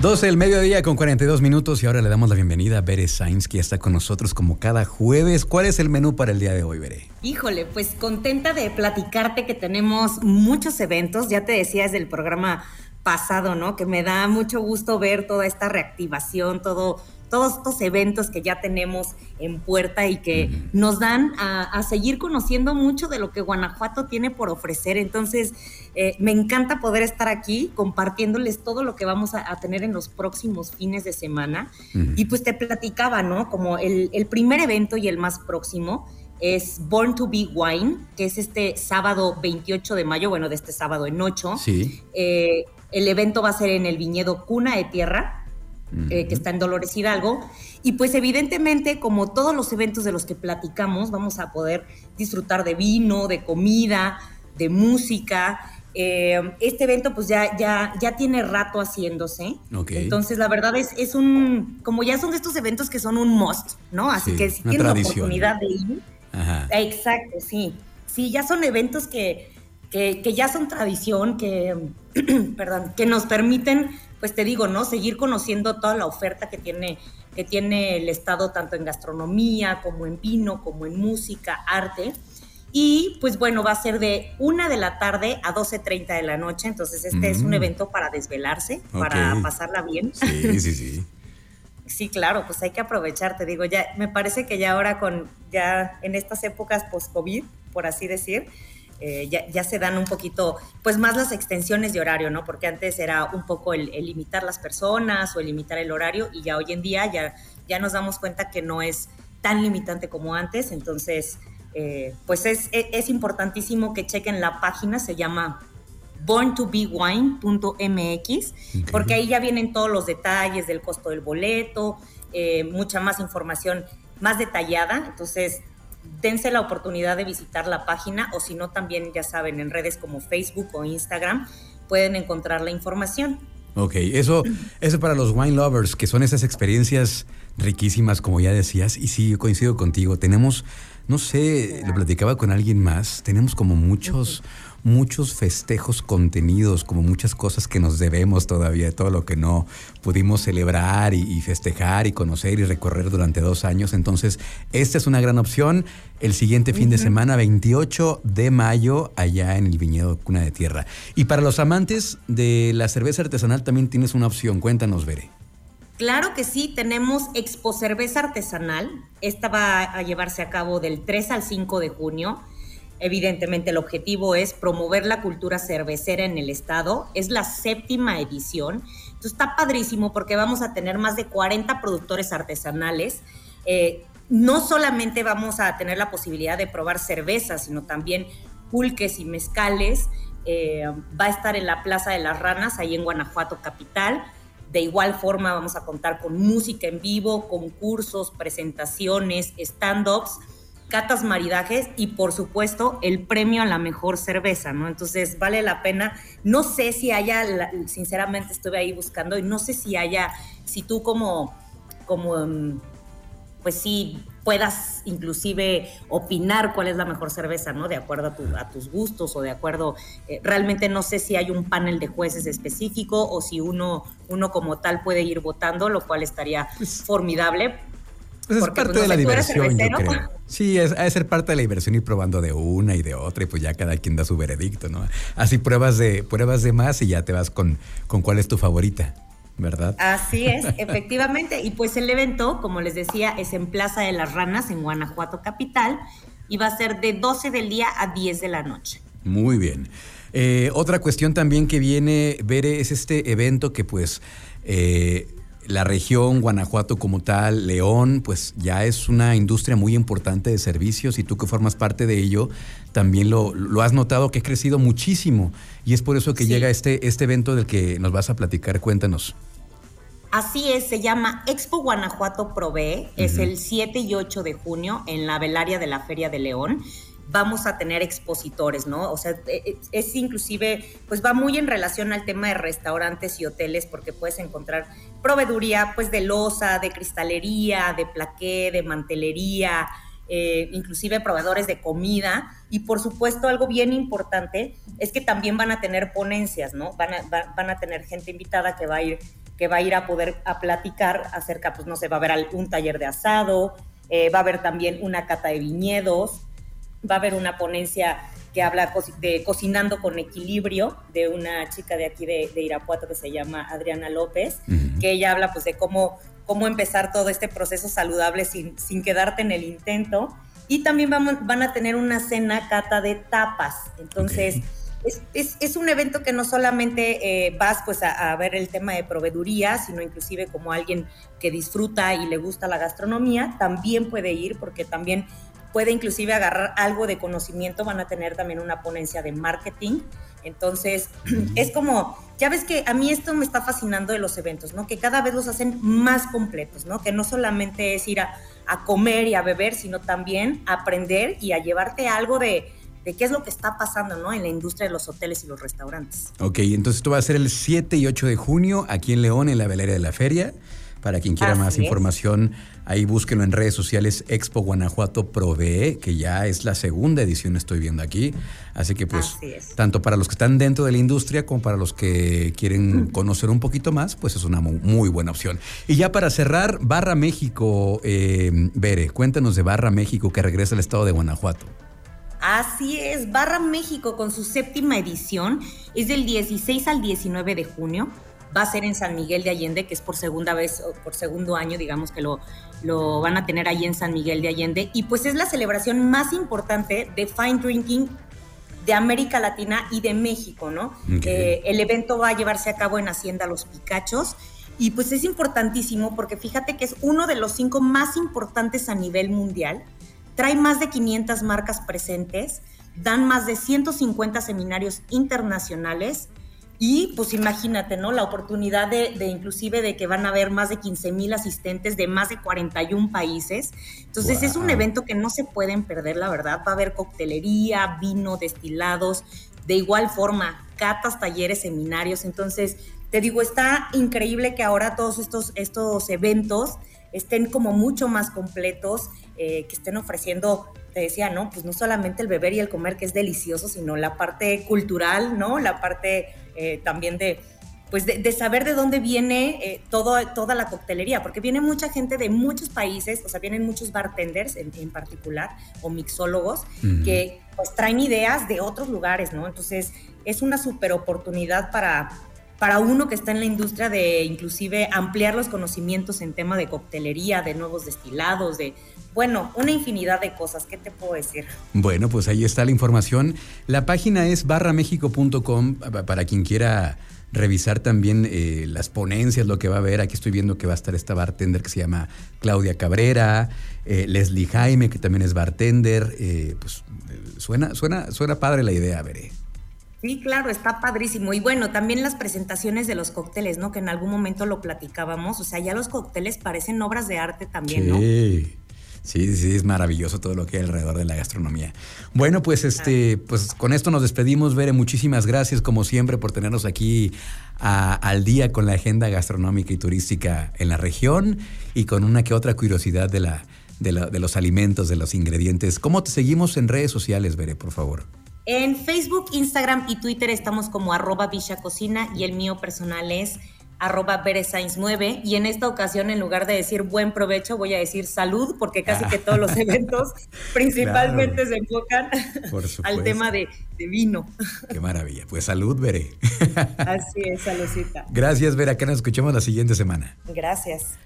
12 del mediodía con 42 minutos y ahora le damos la bienvenida a Bere Sainz, que ya está con nosotros como cada jueves. ¿Cuál es el menú para el día de hoy, Bere? Híjole, pues contenta de platicarte que tenemos muchos eventos. Ya te decía desde el programa pasado, ¿no? Que me da mucho gusto ver toda esta reactivación, todo todos estos eventos que ya tenemos en puerta y que nos dan a, seguir conociendo mucho de lo que Guanajuato tiene por ofrecer. Entonces, eh, me encanta poder estar aquí compartiéndoles todo lo que vamos a, tener en los próximos fines de semana. Y pues te platicaba, ¿no? Como el, primer evento y el más próximo es Born to Be Wine, que es este sábado 28 de mayo, bueno, de este sábado en 8. Sí. Eh, el evento va a ser en el viñedo Cuna de Tierra, eh, que está en Dolores Hidalgo. Y pues evidentemente, como todos los eventos de los que platicamos, vamos a poder disfrutar de vino, de comida, de música. Eh, este evento pues ya, ya, ya tiene rato haciéndose. Entonces la verdad es, es un, como ya son de estos eventos que son un must, ¿no? Así que si tienen la oportunidad de ir. Exacto, sí. Sí, ya son eventos que, que, que ya son tradición, que, perdón, que nos permiten pues te digo, ¿no? Seguir conociendo toda la oferta que tiene, que tiene el Estado, tanto en gastronomía, como en vino, como en música, arte. Y pues bueno, va a ser de una de la tarde a 12.30 de la noche. Entonces, este es un mm. evento para desvelarse, para pasarla bien. Sí, sí, sí. sí, claro, pues hay que aprovechar, te digo, ya me parece que ya ahora con, ya en estas épocas post-COVID, por así decir, eh, ya, se dan un poquito, pues más las extensiones de horario, ¿no? Porque antes era un poco el, limitar las personas o el limitar el horario y ya hoy en día ya, ya nos damos cuenta que no es tan limitante como antes, entonces, eh, pues es, es, importantísimo que chequen la página, se llama borntobewine.mx, porque ahí ya vienen todos los detalles del costo del boleto, eh, mucha más información más detallada, entonces dense la oportunidad de visitar la página o si no también ya saben en redes como Facebook o Instagram pueden encontrar la información. Ok, eso, eso para los wine lovers, que son esas experiencias riquísimas, como ya decías, y sí, coincido contigo, tenemos, no sé, lo platicaba con alguien más, tenemos como muchos muchos festejos contenidos, como muchas cosas que nos debemos todavía, todo lo que no pudimos celebrar y, festejar y conocer y recorrer durante dos años. Entonces, esta es una gran opción. El siguiente fin de semana, 28 de mayo, allá en el viñedo Cuna de Tierra. Y para los amantes de la cerveza artesanal también tienes una opción. Cuéntanos, Bere. Claro que sí, tenemos Expo Cerveza Artesanal. Esta va a llevarse a cabo del 3 al 5 de junio. Evidentemente el objetivo es promover la cultura cervecera en el estado. Es la séptima edición. Entonces está padrísimo porque vamos a tener más de 40 productores artesanales. Eh, no solamente vamos a tener la posibilidad de probar cervezas, sino también pulques y mezcales. Eh, va a estar en la Plaza de las Ranas, ahí en Guanajuato Capital. De igual forma vamos a contar con música en vivo, concursos, presentaciones, stand-ups catas maridajes y por supuesto el premio a la mejor cerveza, ¿no? Entonces vale la pena. No sé si haya, sinceramente estuve ahí buscando y no sé si haya, si tú como, como, mm, pues sí, puedas inclusive opinar cuál es la mejor cerveza, ¿no? De acuerdo a, tus gustos o de acuerdo, eh, realmente no sé si hay un panel de jueces específico o si uno, uno como tal puede ir votando, lo cual estaría pues formidable pues es parte de la diversión, yo creo. Sí, es, ser parte de la diversión ir probando de una y de otra y pues ya cada quien da su veredicto, ¿no? Así pruebas de, pruebas de más y ya te vas con, con cuál es tu favorita. ¿Verdad? Así es, efectivamente. Y pues el evento, como les decía, es en Plaza de las Ranas, en Guanajuato Capital, y va a ser de 12 del día a 10 de la noche. Muy bien. Eh, otra cuestión también que viene, Bere, es este evento que pues eh, la región, Guanajuato como tal, León, pues ya es una industria muy importante de servicios y tú que formas parte de ello, también lo, has notado que ha crecido muchísimo y es por eso que llega este, este evento del que nos vas a platicar. Cuéntanos. Así es, se llama Expo Guanajuato Provee, es el 7 y 8 de junio en la velaria de la Feria de León vamos a tener expositores, ¿no? O sea, e, e, es, inclusive, pues va muy en relación al tema de restaurantes y hoteles porque puedes encontrar proveeduría pues de loza, de cristalería, de plaqué, de mantelería, eh, inclusive proveedores de comida. Y por supuesto, algo bien importante es que también van a tener ponencias, ¿no? Van a, van a tener gente invitada que va a ir que va a ir a poder a platicar acerca, pues no sé, va a haber un taller de asado, eh, va a haber también una cata de viñedos, va a haber una ponencia que habla de cocinando con equilibrio de una chica de aquí de, Irapuato que se llama Adriana López, que ella habla pues de cómo, cómo empezar todo este proceso saludable sin, sin quedarte en el intento. Y también vamos, van a tener una cena cata de tapas. Entonces, es, es, un evento que no solamente eh, vas pues a, ver el tema de proveeduría, sino inclusive como alguien que disfruta y le gusta la gastronomía, también puede ir porque también puede inclusive agarrar algo de conocimiento, van a tener también una ponencia de marketing. Entonces, es como, ya ves que a mí esto me está fascinando de los eventos, ¿no? Que cada vez los hacen más completos, ¿no? Que no solamente es ir a, a comer y a beber, sino también a aprender y a llevarte algo de, de qué es lo que está pasando ¿no? en la industria de los hoteles y los restaurantes. Ok, entonces esto va a ser el 7 y 8 de junio aquí en León, en la velera de la feria. Para quien quiera más información, ahí búsquenlo en redes sociales Expo Guanajuato Provee, que ya es la segunda edición, estoy viendo aquí. Así que pues, tanto para los que están dentro de la industria como para los que quieren conocer un poquito más, pues es una muy, buena opción. Y ya para cerrar, Barra México, eh, Bere, cuéntanos de Barra México que regresa al estado de Guanajuato. Así es, Barra México con su séptima edición es del 16 al 19 de junio. Va a ser en San Miguel de Allende, que es por segunda vez, o por segundo año, digamos que lo, lo van a tener ahí en San Miguel de Allende. Y pues es la celebración más importante de fine drinking de América Latina y de México, ¿no? Eh, el evento va a llevarse a cabo en Hacienda Los Picachos. Y pues es importantísimo porque fíjate que es uno de los cinco más importantes a nivel mundial trae más de 500 marcas presentes, dan más de 150 seminarios internacionales y pues imagínate, ¿no? La oportunidad de, inclusive de que van a haber más de 15 mil asistentes de más de 41 países. Entonces es un evento que no se pueden perder, la verdad. Va a haber coctelería, vino, destilados, de igual forma, catas, talleres, seminarios. Entonces, te digo, está increíble que ahora todos estos, estos eventos estén como mucho más completos, eh, que estén ofreciendo, te decía, ¿no? Pues no solamente el beber y el comer, que es delicioso, sino la parte cultural, ¿no? La parte eh, también de, pues de, saber de dónde viene eh, todo, toda la coctelería, porque viene mucha gente de muchos países, o sea, vienen muchos bartenders en, particular, o mixólogos, que pues traen ideas de otros lugares, ¿no? Entonces, es una super oportunidad para, para uno que está en la industria de inclusive ampliar los conocimientos en tema de coctelería, de nuevos destilados, de, bueno, una infinidad de cosas. ¿Qué te puedo decir? Bueno, pues ahí está la información. La página es barramexico.com para quien quiera revisar también eh, las ponencias, lo que va a haber. Aquí estoy viendo que va a estar esta bartender que se llama Claudia Cabrera, eh, Leslie Jaime, que también es bartender. Eh, pues suena, suena, suena padre la idea, veré. Sí, claro, está padrísimo. Y bueno, también las presentaciones de los cócteles, ¿no? Que en algún momento lo platicábamos. O sea, ya los cócteles parecen obras de arte también, sí. ¿no? Sí, sí, es maravilloso todo lo que hay alrededor de la gastronomía. Bueno, pues este, pues con esto nos despedimos, Bere. Muchísimas gracias, como siempre, por tenernos aquí al día con la agenda gastronómica y turística en la región y con una que otra curiosidad de la, de, de los alimentos, de los ingredientes. ¿Cómo te seguimos en redes sociales, Bere, por favor? En Facebook, Instagram y Twitter estamos como arroba Villa Cocina y el mío personal es arroba 9 y en esta ocasión en lugar de decir buen provecho voy a decir salud porque casi que todos los eventos principalmente se enfocan al tema de, de, vino. Qué maravilla. Pues salud, Veré. Así es, saludcita. Gracias, Vera. Que nos escuchemos la siguiente semana. Gracias.